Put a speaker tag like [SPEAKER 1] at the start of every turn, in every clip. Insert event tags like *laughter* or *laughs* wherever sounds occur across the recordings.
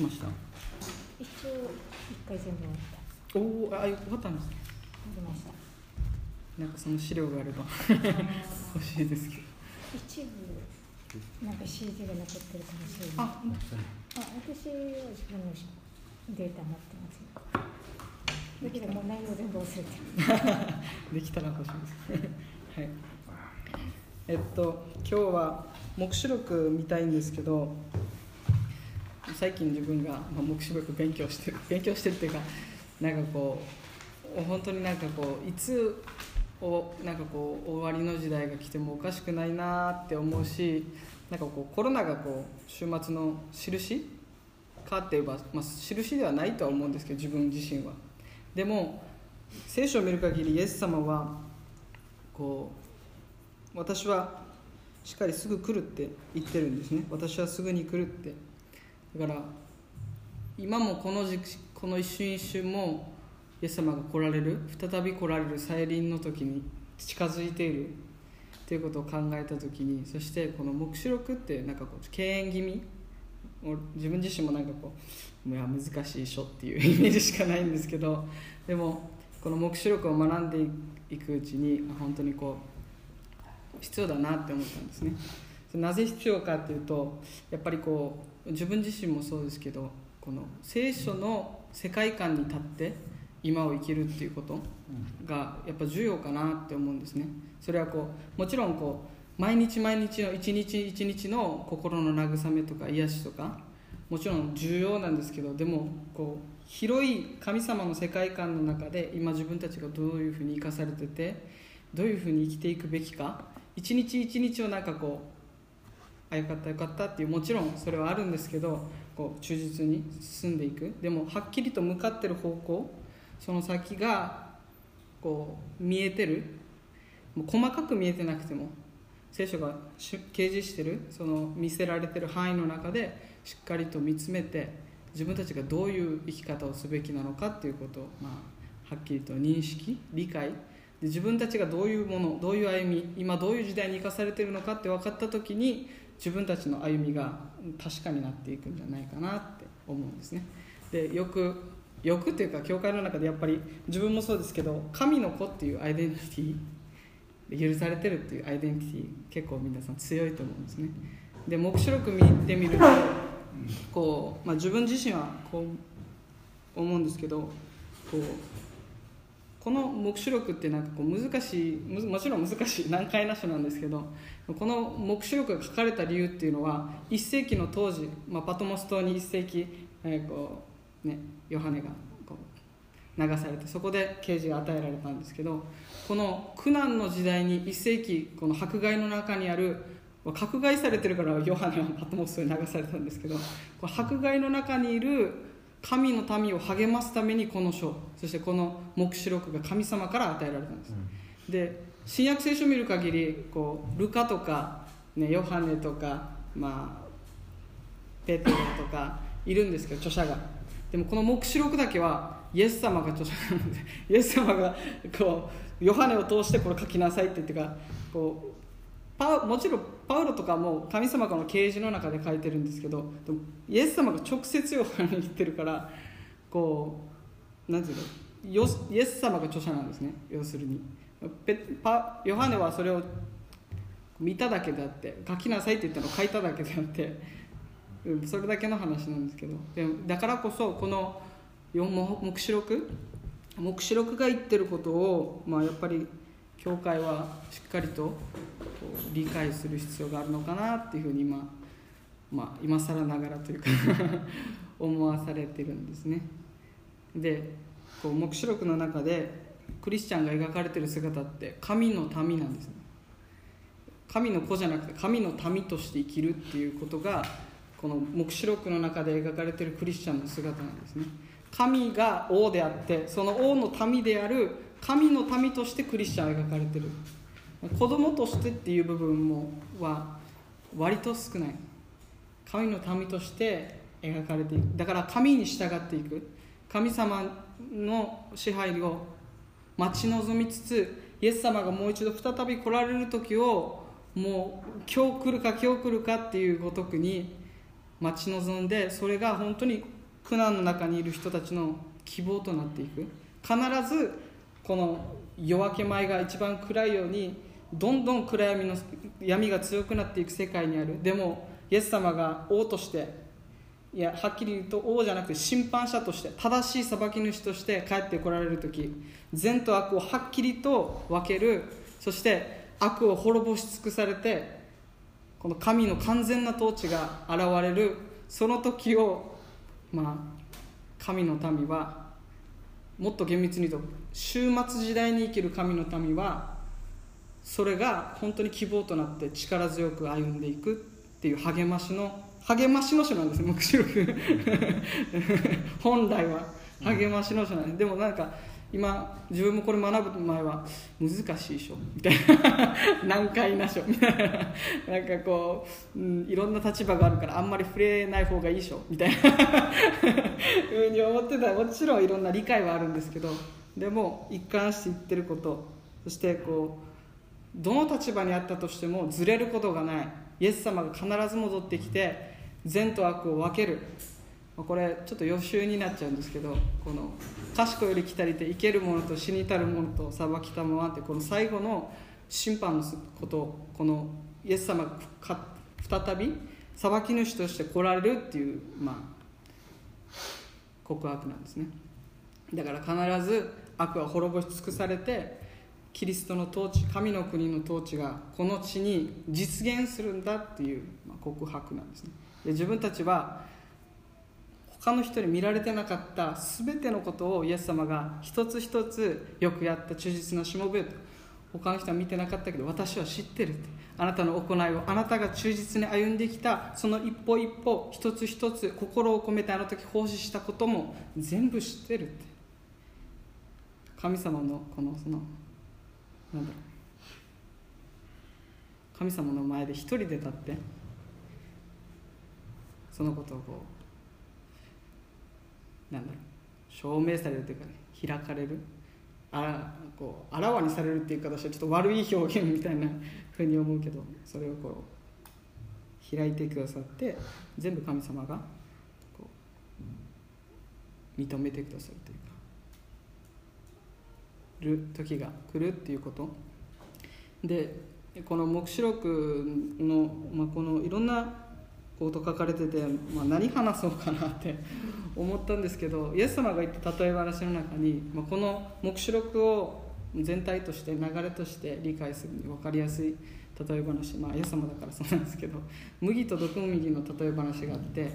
[SPEAKER 1] きました？
[SPEAKER 2] 一応一回全部終わった。
[SPEAKER 1] おおあよかったんですね。
[SPEAKER 2] 終わりました。
[SPEAKER 1] なんかその資料があれば。欲しいですけど。
[SPEAKER 2] 一部なんか CD が残ってるかもしれない。
[SPEAKER 1] あ
[SPEAKER 2] あ私は自分のデータ持ってます。よだけどもう内容全部忘れてる。*laughs*
[SPEAKER 1] できたら欲しいです。はい。えっと今日は黙示録見たいんですけど最近自分が、まあ、黙示録勉強してる *laughs* 勉強してるっていうかなんかこう本当になんかこういつおなんかこう終わりの時代が来てもおかしくないなって思うしなんかこうコロナがこう週末の印かって言えば、まあ、印ではないとは思うんですけど自分自身は。でも聖書を見る限りイエス様はこう私はしっかりすぐ来るって言ってるんですね。私はすぐに来るってだから今もこの時この一瞬一瞬もイエス様が来られる再び来られる再臨の時に近づいているっていうことを考えた時にそしてこの黙示録ってなんかこう敬遠気味自分自身もなんかこういや難しい書っていうイメージしかないんですけどでもこの黙示録を学んでいくうちに本当にこう必要だなって思ったんですね。なぜ必要かっていうとやっぱりこう自分自身もそうですけどこの聖書の世界観に立って今を生きるっていうことがやっぱ重要かなって思うんですね。それはこうもちろんこう毎日毎日の一日一日の心の慰めとか癒しとかもちろん重要なんですけどでもこう広い神様の世界観の中で今自分たちがどういうふうに生かされててどういうふうに生きていくべきか一日一日をなんかこうあよかったよかったっていうもちろんそれはあるんですけどこう忠実に進んでいく。でもはっきりと向かってる方向その先がこう見えてる。もう細かく見えてなくても聖書が掲示してるその見せられてる範囲の中でしっかりと見つめて自分たちがどういう生き方をすべきなのかっていうことを、まあ、はっきりと認識理解。で自分たちがどういうものどういう歩み今どういう時代に生かされてるのかって分かった時に自分たちの歩みが確かになっていくんじゃないかなって思うんですね。でよくよくっていうか教会の中でやっぱり自分もそうですけど神の子っていうアイデンティティ許されてるっていうアイデンティティ結構皆さん強いと思うんですね。で黙示録見てみるとこう、まあ、自分自身はこう思うんですけどこうこの黙示録ってなんかこう難しいもちろん難しい難解な書なんですけどこの黙示録が書かれた理由っていうのは1世紀の当時、まあ、パトモス島に1世紀、えーこうね、ヨハネがこう流されてそこで啓示が与えられたんですけどこの苦難の時代に1世紀この迫害の中にある迫害されてるからヨハネはパトモス島に流されたんですけど迫害の中にいる神の民を励ますためにこの書そしてこの黙示録が神様から与えられたんです、うん、で新約聖書を見る限りこうルカとか、ね、ヨハネとか、まあ、ペテロとかいるんですけど著者が。でもこの黙示録だけはイエス様が著者なので *laughs* イエス様がこうヨハネを通してこれ書きなさいって言ってかこうパもちろんパウロとかも神様からの啓示の中で書いてるんですけどイエス様が直接ヨハネに言ってるからこうなんていうのイエス様が著者なんですね。要するに。ヨハネはそれを見ただけであって書きなさいって言ったのを書いただけであってそれだけの話なんですけど。でだからこそこの黙示録？黙示録が言ってることを、まあ、やっぱり教会はしっかりと理解する必要があるのかなっていうふうに今、まあ、今更ながらというか *laughs* 思わされてるんですね。でこう黙示録の中でクリスチャンが描かれてる姿って神の民なんですね。神の子じゃなくて神の民として生きるっていうことがこの黙示録の中で描かれてるクリスチャンの姿なんですね。神が王であってその王の民である神の民としてクリスチャンは描かれてる。子供としてっていう部分もは割と少ない。神の民として描かれていく。だから神に従っていく。神様の支配を待ち望みつつイエス様がもう一度再び来られる時をもう今日来るか今日来るかっていうごとくに待ち望んでそれが本当に苦難の中にいる人たちの希望となっていく。必ずこの夜明け前が一番暗いようにどんどん暗闇の闇が強くなっていく世界にある。でもイエス様が王としていやはっきり言うと王じゃなくて審判者として正しい裁き主として帰ってこられる時善と悪をはっきりと分ける。そして悪を滅ぼし尽くされてこの神の完全な統治が現れる。その時をまあ神の民はもっと厳密に言うと終末時代に生きる神の民はそれが本当に希望となって力強く歩んでいくっていう励ましの励ましの書なんですね黙示録本来は。励ましの書なんです。でもなんか今自分もこれ学ぶ前は難しい書。みたいな難解な書。みたいななんかこう、うん、いろんな立場があるからあんまり触れない方がいい書。みたいな。*laughs* ふうに思ってたもちろんいろんな理解はあるんですけどでも一貫して言ってることそしてこうどの立場にあったとしてもずれることがない。イエス様が必ず戻ってきて善と悪を分ける。これちょっと予習になっちゃうんですけどこの賢より来たりて生ける者と死にたる者と裁きたまわってこの最後の審判のことこのイエス様が再び裁き主として来られるっていう、まあ、告白なんですね。だから必ず悪は滅ぼし尽くされてキリストの統治神の国の統治がこの地に実現するんだっていう告白なんですね。で自分たちは他の人に見られてなかった全てのことをイエス様が一つ一つよくやった忠実なしもべと。他の人は見てなかったけど私は知ってるって。あなたの行いをあなたが忠実に歩んできたその一歩一歩一つ一つ心を込めてあの時奉仕したことも全部知ってるって。神様のこのそのなんだろう。神様の前で一人で立ってそのことをこうなんだろう証明されるというかね開かれる。あらこうあらわにされるっていう形はちょっと悪い表現みたいな *laughs* ふうに思うけどそれをこう開いてくださって全部神様が認めてくださるる時が来るっていうこと。でこの黙示録の、まあ、このいろんなこと書かれてて、まあ、何話そうかなって *laughs* 思ったんですけどイエス様が言った例え話の中に、まあ、この黙示録を全体として流れとして理解するに分かりやすい例え話、まあ、イエス様だからそうなんですけど麦と毒麦の例え話があって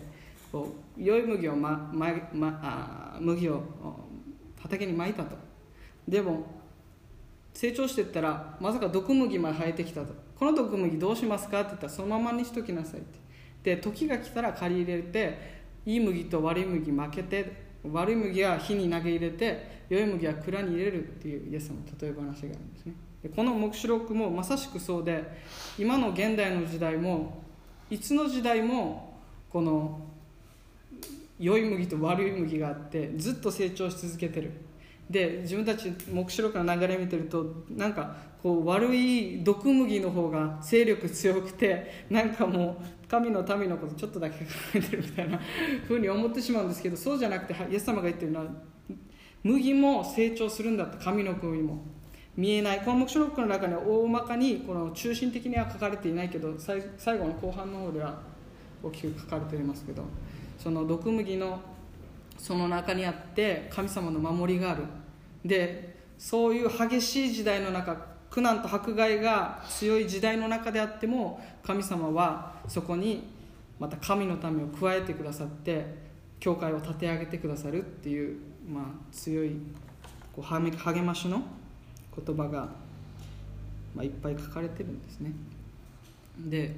[SPEAKER 1] こう良い麦を、まま、あ麦を畑にまいたと。でも成長していったらまさか毒麦まで生えてきたと。この毒麦どうしますか？って言ったらそのままにしときなさいって。で時が来たら借り入れていい麦と悪い麦負けて悪い麦は火に投げ入れて良い麦は蔵に入れるっていうイエスの例え話があるんですね。でこの黙示録もまさしくそうで今の現代の時代もいつの時代もこの良い麦と悪い麦があってずっと成長し続けてる。で自分たち黙示録の流れ見てるとなんかこう悪い毒麦の方が勢力強くてなんかもう神の民のことちょっとだけ考えてるみたいなふうに思ってしまうんですけどそうじゃなくてイエス様が言ってるのは麦も成長するんだって神の国も。見えない。この黙示録の中には大まかにこの中心的には書かれていないけど最後の後半の方では大きく書かれていますけどその毒麦のその中にあって神様の守りがある。でそういう激しい時代の中苦難と迫害が強い時代の中であっても神様はそこにまた神のためを加えてくださって教会を立て上げてくださるっていう、まあ、強いこう励ましの言葉が、まあ、いっぱい書かれてるんですね。で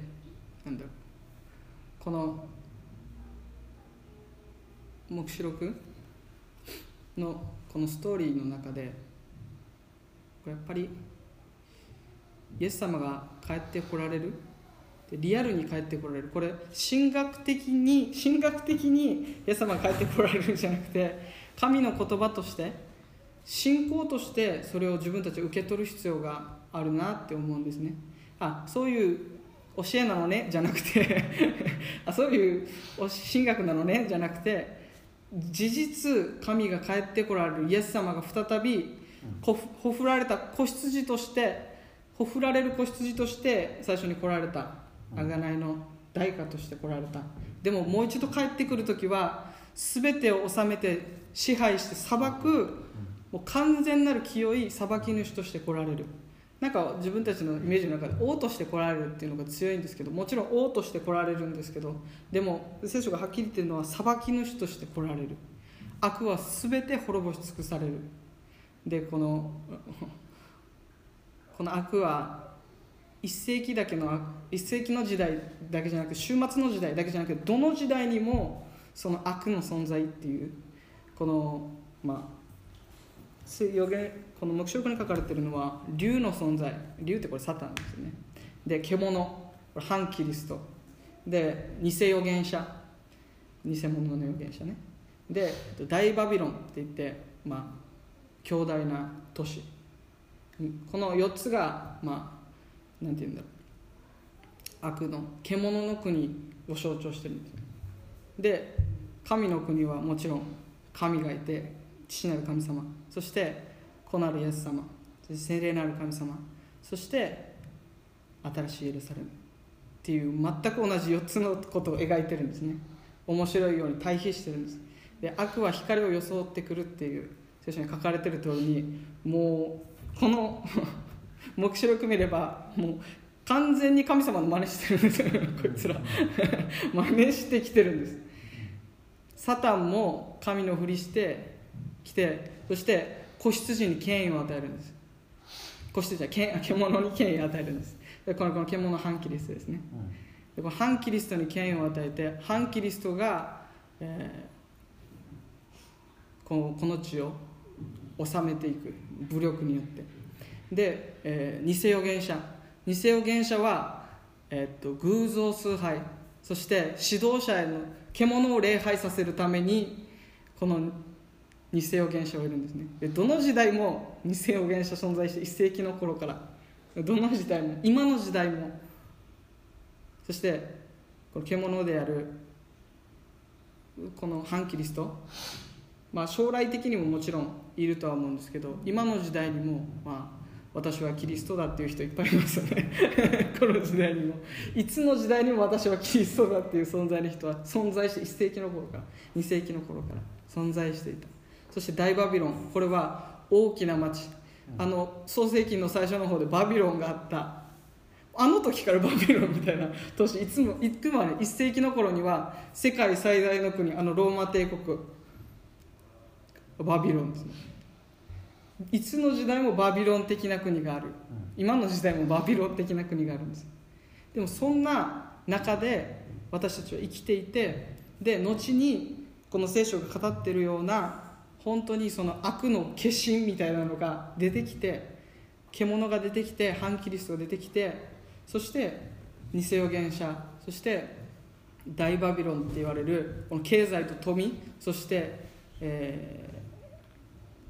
[SPEAKER 1] なんだろう。この黙示録のこのストーリーの中でやっぱりイエス様が帰ってこられる？リアルに帰ってこられる？これ神学的に神学的にイエス様が帰ってこられるんじゃなくて神の言葉として信仰としてそれを自分たち受け取る必要があるなって思うんですね。あそういう教えなのね？じゃなくて *laughs* あそういう神学なのね？じゃなくて事実神が帰ってこられるイエス様が再びほほふられた子羊としてほふられる子羊として最初に来られた贖いの代価として来られた。でももう一度帰ってくる時は全てを治めて支配して裁くもう完全なる清い裁き主として来られるなんか自分たちのイメージの中で王として来られるっていうのが強いんですけどもちろん王として来られるんですけどでも聖書がはっきり言ってるのは裁き主として来られる。悪は全て滅ぼし尽くされる。でこの *laughs* この悪は一世紀だけの一世紀の時代だけじゃなく終末の時代だけじゃなくどの時代にもその悪の存在っていうこのまあ予言この黙示録に書かれているのは竜の存在。竜ってこれサタンですよね。で獣。これ反キリスト。で偽預言者。偽物の預言者ね。で大バビロンって言ってまあ強大な都市。この4つがまあなんて言うんだろう。悪の獣の国を象徴してるんですで神の国はもちろん神がいて父なる神様。そして子なるイエス様そして聖霊なる神様そして新しいエルサレムっていう全く同じ4つのことを描いてるんですね。面白いように対比してるんです。で悪は光を装ってくるっていう聖書に書かれてる通りにもうこの *laughs* 黙示録見ればもう完全に神様の真似してるんです。よ *laughs* こいつら。*laughs* 真似してきてるんです。サタンも神のふりして来てそして子羊に権威を与えるんです。子羊は *laughs* 獣に権威を与えるんです。でこのこの獣反キリストですね、でこの反キリストに権威を与えて反キリストが、えー、このこの地を治めていく。武力によって。で、えー、偽預言者。偽預言者は、えー、っと偶像崇拝。そして指導者への獣を礼拝させるためにこの偽預言者がいるんですね。でどの時代も偽預言者存在して1世紀の頃から。どの時代も今の時代も。そしてこの獣であるこの反キリスト。まあ将来的にももちろんいるとは思うんですけど今の時代にもまあ私はキリストだっていう人いっぱいいますよね。*laughs* この時代にも。いつの時代にも私はキリストだっていう存在の人は存在して1世紀の頃から2世紀の頃から存在していた。そして大バビロン。これは大きな町。あの創世紀の最初の方でバビロンがあった。あの時からバビロンみたいな都市いつもいつまで1世紀の頃には世界最大の国あのローマ帝国。バビロンですね。いつの時代もバビロン的な国がある。今の時代もバビロン的な国があるんですでもそんな中で私たちは生きていてで後にこの聖書が語っているような本当にその悪の化身みたいなのが出てきて獣が出てきて反キリストが出てきてそして偽預言者そして大バビロンって言われるこの経済と富そして、え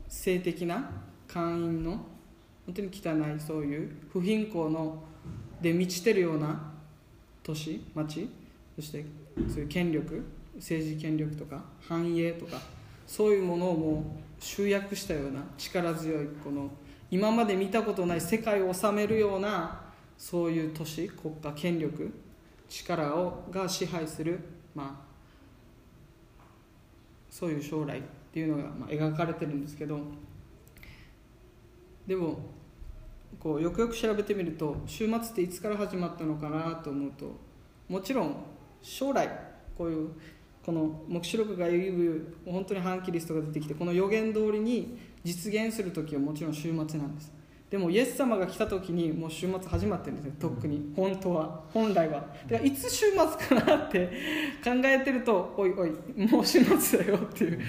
[SPEAKER 1] ー、性的な会員の本当に汚いそういう不貧困ので満ちてるような都市町そしてそういう権力政治権力とか繁栄とかそういうものをもう集約したような力強いこの今まで見たことない世界を治めるようなそういう都市国家権力力をが支配する、まあ、そういう将来っていうのが、まあ、描かれてるんですけどでもこうよくよく調べてみると週末っていつから始まったのかなと思うともちろん将来こういうこの黙示録が言う本当に反キリストが出てきてこの予言通りに実現する時はもちろん週末なんです。でもイエス様が来た時にもう週末始まってるんですよとっくに本当は。本来は。でいつ週末かなって考えてるとおいおいもう週末だよっていう。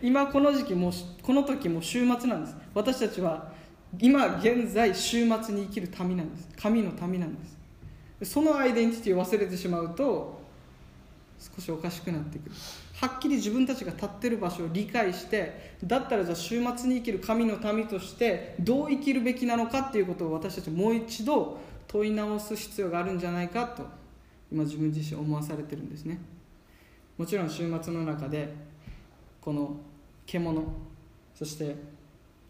[SPEAKER 1] 今この時期もうこの時も週末なんです。私たちは今現在週末に生きる民なんです。神の民なんです。そのアイデンティティを忘れてしまうと少しおかしくなってくる。はっきり自分たちが立ってる場所を理解してだったらじゃあ週末に生きる神の民としてどう生きるべきなのかっていうことを私たちもう一度問い直す必要があるんじゃないかと今自分自身思わされてるんですね。もちろん週末の中でこの獣そして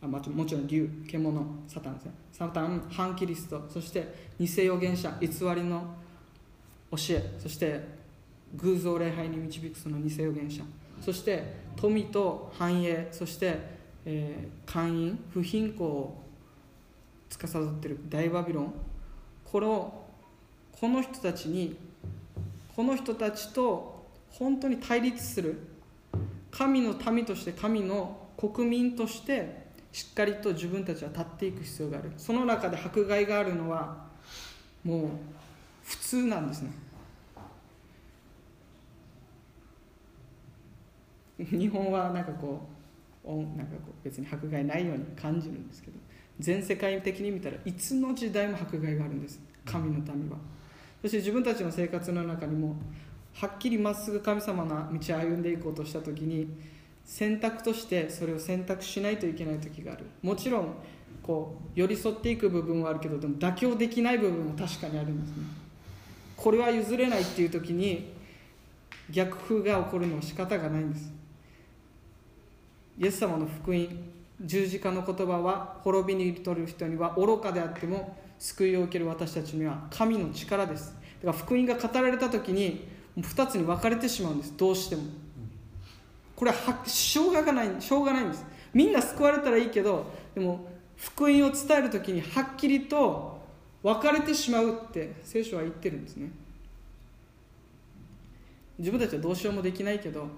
[SPEAKER 1] あもちろん竜獣サタンですね。サタン反キリストそして偽預言者偽りの教えそして偶像礼拝に導くその偽預言者。そして富と繁栄。そして、えー、寛因。不貧困を司っている。大バビロン。これをこの人たちにこの人たちと本当に対立する。神の民として神の国民としてしっかりと自分たちは立っていく必要がある。その中で迫害があるのはもう普通なんですね。日本はなんかこうなんかこう別に迫害ないように感じるんですけど全世界的に見たらいつの時代も迫害があるんです。神の民は。そして自分たちの生活の中にもはっきりまっすぐ神様の道を歩んでいこうとした時に選択としてそれを選択しないといけない時がある。もちろんこう寄り添っていく部分はあるけどでも妥協できない部分も確かにあるんですね。これは譲れないっていう時に逆風が起こるのは仕方がないんです。イエス様の福音十字架の言葉は滅びにとる人には愚かであっても救いを受ける私たちには神の力です。だから福音が語られた時に2つに分かれてしまうんです。どうしても。これはしょうがないしょうがないんです。みんな救われたらいいけどでも福音を伝える時にはっきりと分かれてしまうって聖書は言ってるんですね。自分たちはどうしようもできないけど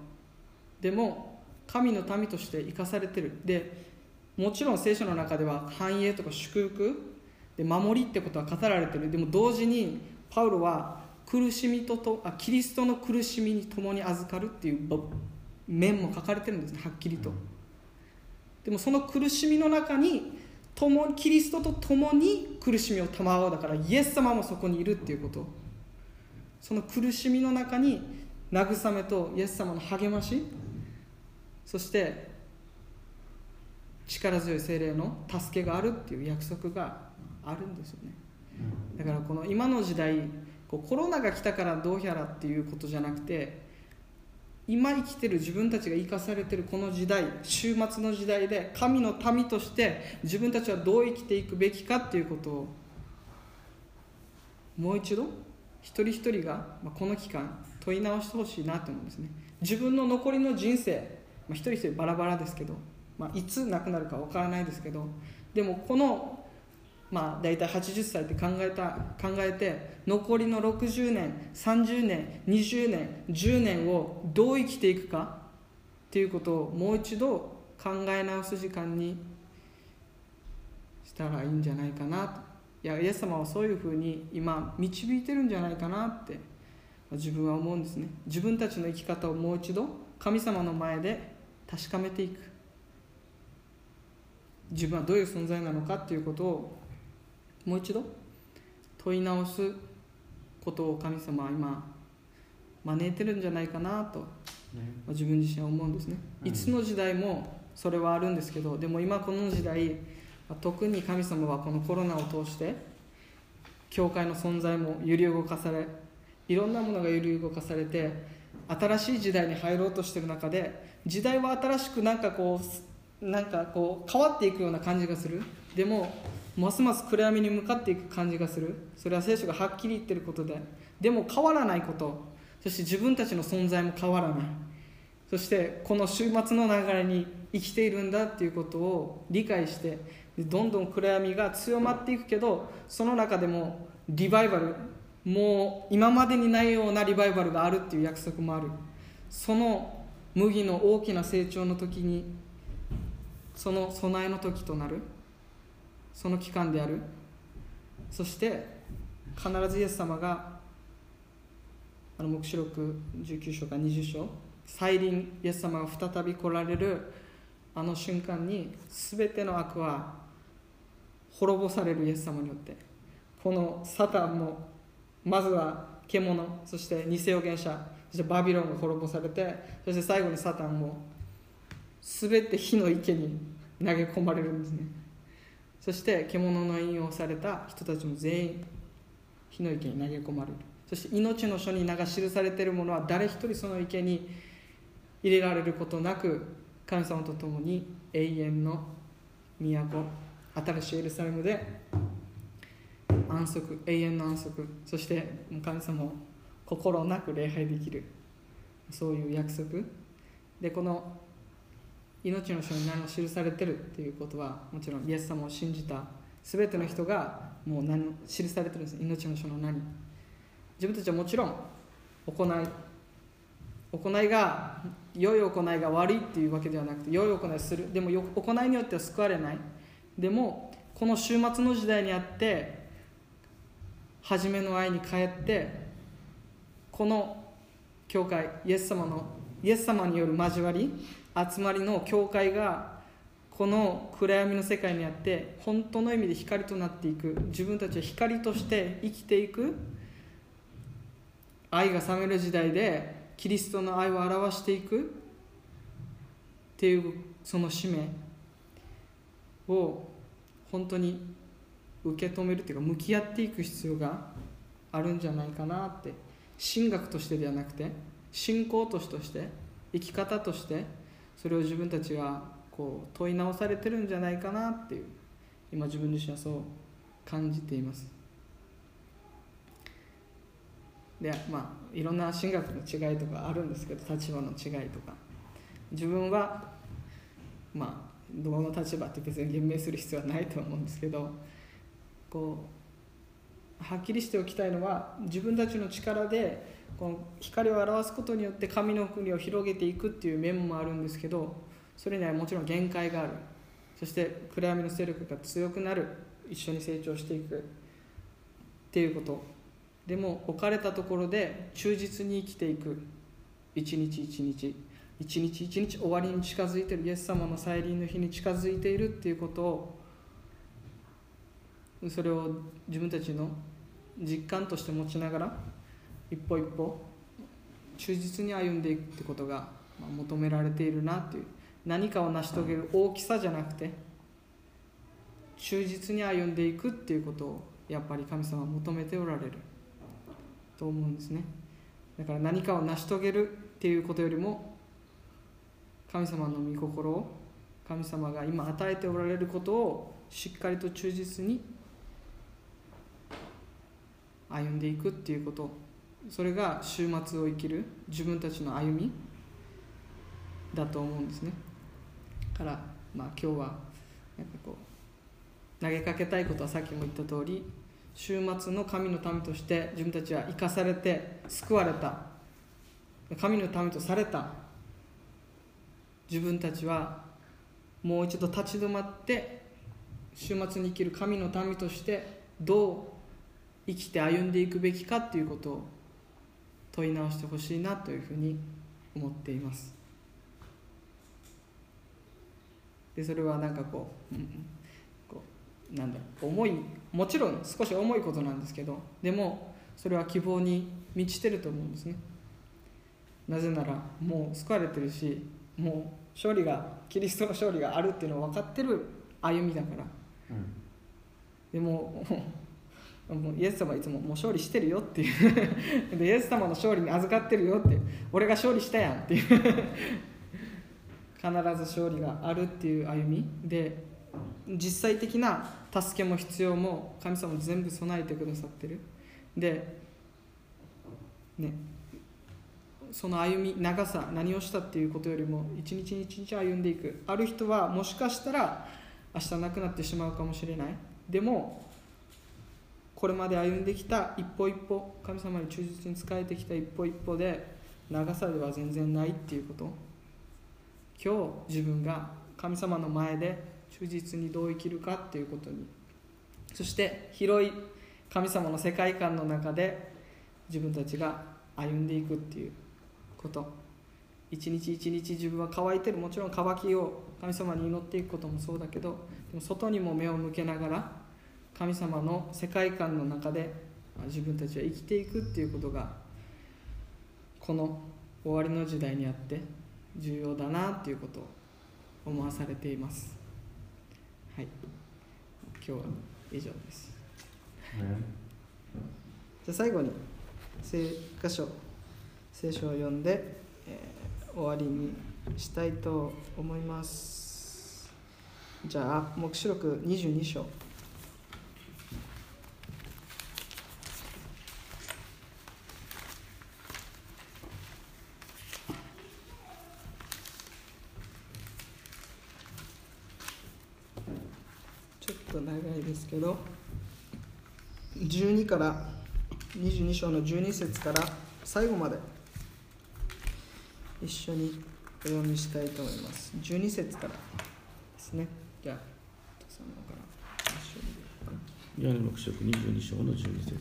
[SPEAKER 1] でも神の民として生かされてる。でもちろん聖書の中では繁栄とか祝福で守りってことは語られてる。でも同時にパウロは苦しみととあキリストの苦しみに共に預かるっていう面も書かれてるんですねはっきりと。でもその苦しみの中に共キリストと共に苦しみを賜うだからイエス様もそこにいるっていうこと。その苦しみの中に慰めとイエス様の励ましそして力強い精霊の助けがあるっていう約束があるんですよね。だからこの今の時代こうコロナが来たからどうやらっていうことじゃなくて今生きてる自分たちが生かされてるこの時代終末の時代で神の民として自分たちはどう生きていくべきかっていうことをもう一度一人一人がこの期間問い直してほしいなと思うんですね。自分の残りの人生、まあ、一人一人バラバラですけど、まあ、いつ亡くなるかわからないですけどでもこのまあ、大体80歳って考えた考えて残りの60年30年20年10年をどう生きていくかっていうことをもう一度考え直す時間にしたらいいんじゃないかなと。いやイエス様はそういうふうに今導いてるんじゃないかなって自分は思うんですね。自分たちの生き方をもう一度神様の前で確かめていく。自分はどういう存在なのかっていうことをもう一度問い直すことを神様は今招いてるんじゃないかなと、自分自身は思うんですね、いつの時代もそれはあるんですけどでも今この時代特に神様はこのコロナを通して教会の存在も揺り動かされいろんなものが揺り動かされて新しい時代に入ろうとしてる中で時代は新しくなんかこうなんかこう変わっていくような感じがする。でもますます暗闇に向かっていく感じがする。それは聖書がはっきり言ってることで。でも変わらないこと。そして自分たちの存在も変わらない。そしてこの週末の流れに生きているんだっていうことを理解してどんどん暗闇が強まっていくけどその中でもリバイバルもう今までにないようなリバイバルがあるっていう約束もある。その麦の大きな成長の時にその備えの時となる。その期間である。そして必ずイエス様があの黙示録19章か20章再臨イエス様が再び来られるあの瞬間に全ての悪は滅ぼされるイエス様によってこのサタンもまずは獣そして偽預言者そしてバビロンが滅ぼされてそして最後にサタンも全て火の池に投げ込まれるんですね。そして獣の引用された人たちも全員火の池に投げ込まれる。そして命の書に名が記されているものは誰一人その池に入れられることなく神様と共に永遠の都新しいエルサレムで安息永遠の安息。そして神様を心なく礼拝できる。そういう約束。でこの命の書に何を記されてるっていうことはもちろんイエス様を信じた全ての人がもう何記されてるんです。命の書の何。自分たちはもちろん行い行いが良い行いが悪いっていうわけではなくて良い行いする。でも行いによっては救われない。でもこの終末の時代にあって初めの愛に帰ってこの教会イエス様のイエス様による交わり集まりの教会がこの暗闇の世界にあって本当の意味で光となっていく自分たちは光として生きていく愛が冷める時代でキリストの愛を表していくっていうその使命を本当に受け止めるっていうか向き合っていく必要があるんじゃないかなって神学としてではなくて信仰都市として生き方としてそれを自分たちがこう問い直されてるんじゃないかなっていう今自分自身はそう感じています。でまあいろんな神学の違いとかあるんですけど立場の違いとか。自分はまあどの立場って別に言明する必要はないと思うんですけどこうはっきりしておきたいのは自分たちの力でこの光を表すことによって神の国を広げていくっていう面もあるんですけどそれにはもちろん限界がある。そして暗闇の勢力が強くなる。一緒に成長していく。っていうこと。でも置かれたところで忠実に生きていく。一日一日。一日一日終わりに近づいてる。イエス様の再臨の日に近づいているっていうことをそれを自分たちの実感として持ちながら一歩一歩忠実に歩んでいくってことが求められているなっていう。何かを成し遂げる大きさじゃなくて忠実に歩んでいくっていうことをやっぱり神様は求めておられる。と思うんですね。だから何かを成し遂げるっていうことよりも神様の御心を神様が今与えておられることをしっかりと忠実に歩んでいくっていうこと。それが終末を生きる自分たちの歩みだと思うんですね。から、まあ、今日はなんかこう投げかけたいことはさっきも言った通り終末の神の民として自分たちは生かされて救われた神の民とされた自分たちはもう一度立ち止まって終末に生きる神の民としてどう生きて歩んでいくべきかっていうことを問い直してほしいなというふうに思っています。でそれはなんかこう,、うん、こうなんだろう。重いもちろん少し重いことなんですけどでもそれは希望に満ちてると思うんですね。なぜならもう救われてるしもう勝利がキリストの勝利があるっていうのを分かってる歩みだから、うん、でももうイエス様はいつももう勝利してるよっていう。*laughs* でイエス様の勝利に預かってるよって俺が勝利したやんっていう。必ず勝利があるっていう歩み。で実際的な助けも必要も神様全部備えてくださってる。でねその歩み長さ何をしたっていうことよりも一日一日歩んでいく。ある人はもしかしたら明日亡くなってしまうかもしれない。でもこれまで歩んできた一歩一歩神様に忠実に仕えてきた一歩一歩で長さでは全然ないっていうこと。今日自分が神様の前で忠実にどう生きるかっていうことに。そして広い神様の世界観の中で自分たちが歩んでいくっていうこと。一日一日自分は乾いてる。もちろん乾きを神様に祈っていくこともそうだけどでも外にも目を向けながら神様の世界観の中で自分たちは生きていくっていうことがこの終わりの時代にあって重要だなっていうことを思わされています。はい。今日は以上です、で最後に聖箇所聖書を読んで、えー終わりにしたいと思います。じゃあ黙示録22章ちょっと長いですけど12から22章の12節から最後まで一緒にお読みしたいと思います。12節からですね。じゃあお父様から。一緒に
[SPEAKER 3] ヨハネの黙示録22章の12節。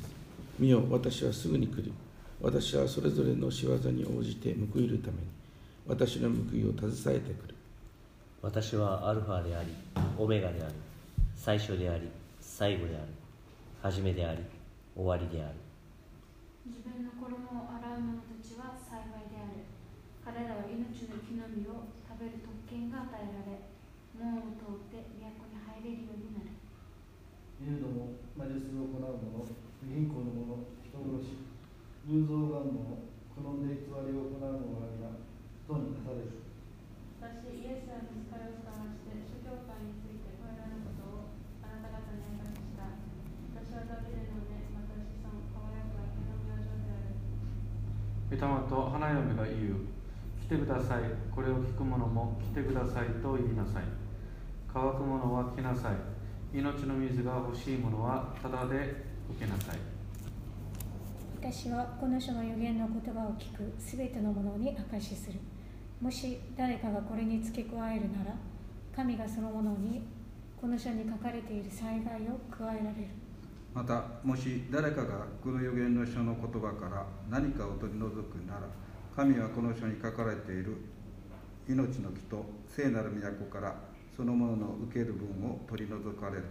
[SPEAKER 3] 見よ私はすぐに来る。私はそれぞれの仕業に応じて報いるために私の報いを携えてくる。
[SPEAKER 4] 私はアルファでありオメガである。最初であり最後である。初めであり終わりである。
[SPEAKER 5] 自分の衣を洗う者たちは幸いである。彼らは命の木の実を食べる特権が与えられ門を通って都に入れるようになる。
[SPEAKER 6] 見るのも魔術を行う者銀行の者人殺し偶像願者好んで偽りを行う者は皆人に課される。
[SPEAKER 5] 私イエスは見つかりを探して諸教会についてこれらのことをあなた方に明かした。私はダビデの根また子孫輝く明けの明星である
[SPEAKER 7] 御霊と花嫁が言う。来てください。これを聞く者も来てください。と言いなさい。乾く者は来なさい。命の水が欲しい者はただで受けなさい。
[SPEAKER 2] 私はこの書の予言の言葉を聞く。すべてのものに証しする。もし誰かがこれに付け加えるなら神がそのものにこの書に書かれている災害を加えられる。
[SPEAKER 8] またもし誰かがこの予言の書の言葉から何かを取り除くなら神はこの書に書かれている命の木と聖なる都からそのものの受ける分を取り除かれる。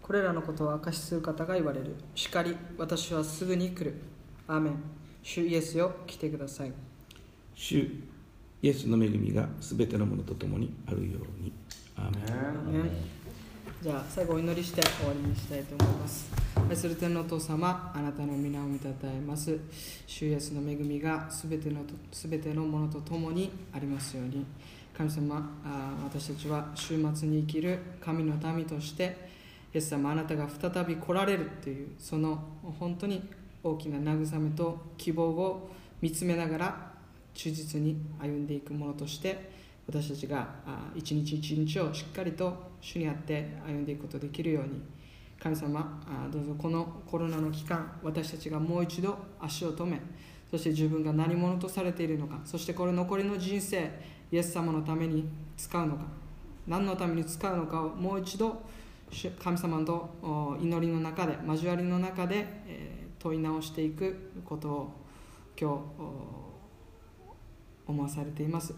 [SPEAKER 1] これらのことを証しする方が言われる。しかり私はすぐに来る。アーメン。主イエスよ来てください。
[SPEAKER 3] 主イエスの恵みがすべてのものとともにあるように。アーメン。
[SPEAKER 7] ね
[SPEAKER 4] アーメン。
[SPEAKER 1] じゃあ最後お祈りして終わりにしたいと思います。愛する天のお父様あなたの皆を見たたえます。主イエスの恵みがすべてのすべてのものとともにありますように。神様あ私たちは週末に生きる神の民としてイエス様あなたが再び来られるというその本当に大きな慰めと希望を見つめながら忠実に歩んでいくものとして私たちが一日一日をしっかりと主にあって歩んでいくことができるように神様どうぞこのコロナの期間私たちがもう一度足を止めそして自分が何者とされているのかそしてこれ残りの人生イエス様のために使うのか何のために使うのかをもう一度神様と祈りの中で交わりの中で、問い直していくことを今日思わされています。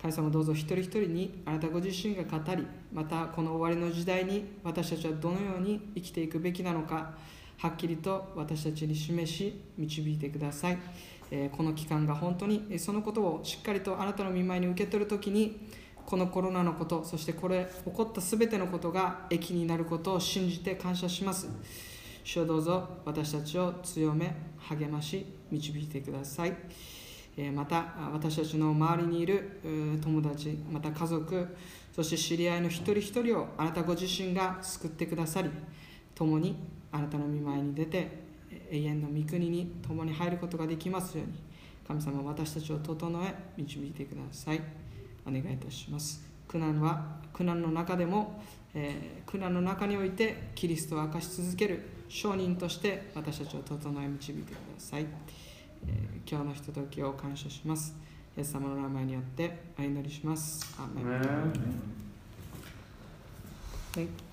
[SPEAKER 1] 神様どうぞ一人一人にあなたご自身が語りまたこの終わりの時代に私たちはどのように生きていくべきなのかはっきりと私たちに示し導いてください、えーこの期間が本当にそのことをしっかりとあなたの見舞いに受け取るときにこのコロナのことそしてこれ起こった全てのことが益になることを信じて感謝します。主をどうぞ私たちを強め励まし導いてください。また私たちの周りにいる友達また家族そして知り合いの一人一人をあなたご自身が救ってくださり共にあなたの見舞いに出て永遠の御国に共に入ることができますように神様私たちを整え導いてください。お願いいたします。苦難は苦難の中でも、えー苦難の中においてキリストを明かし続ける証人として私たちを整え導いてください、えー今日のひとときを感謝します。イエス様の名前によってお祈りします。アーメン。
[SPEAKER 7] ね
[SPEAKER 1] はい、感謝します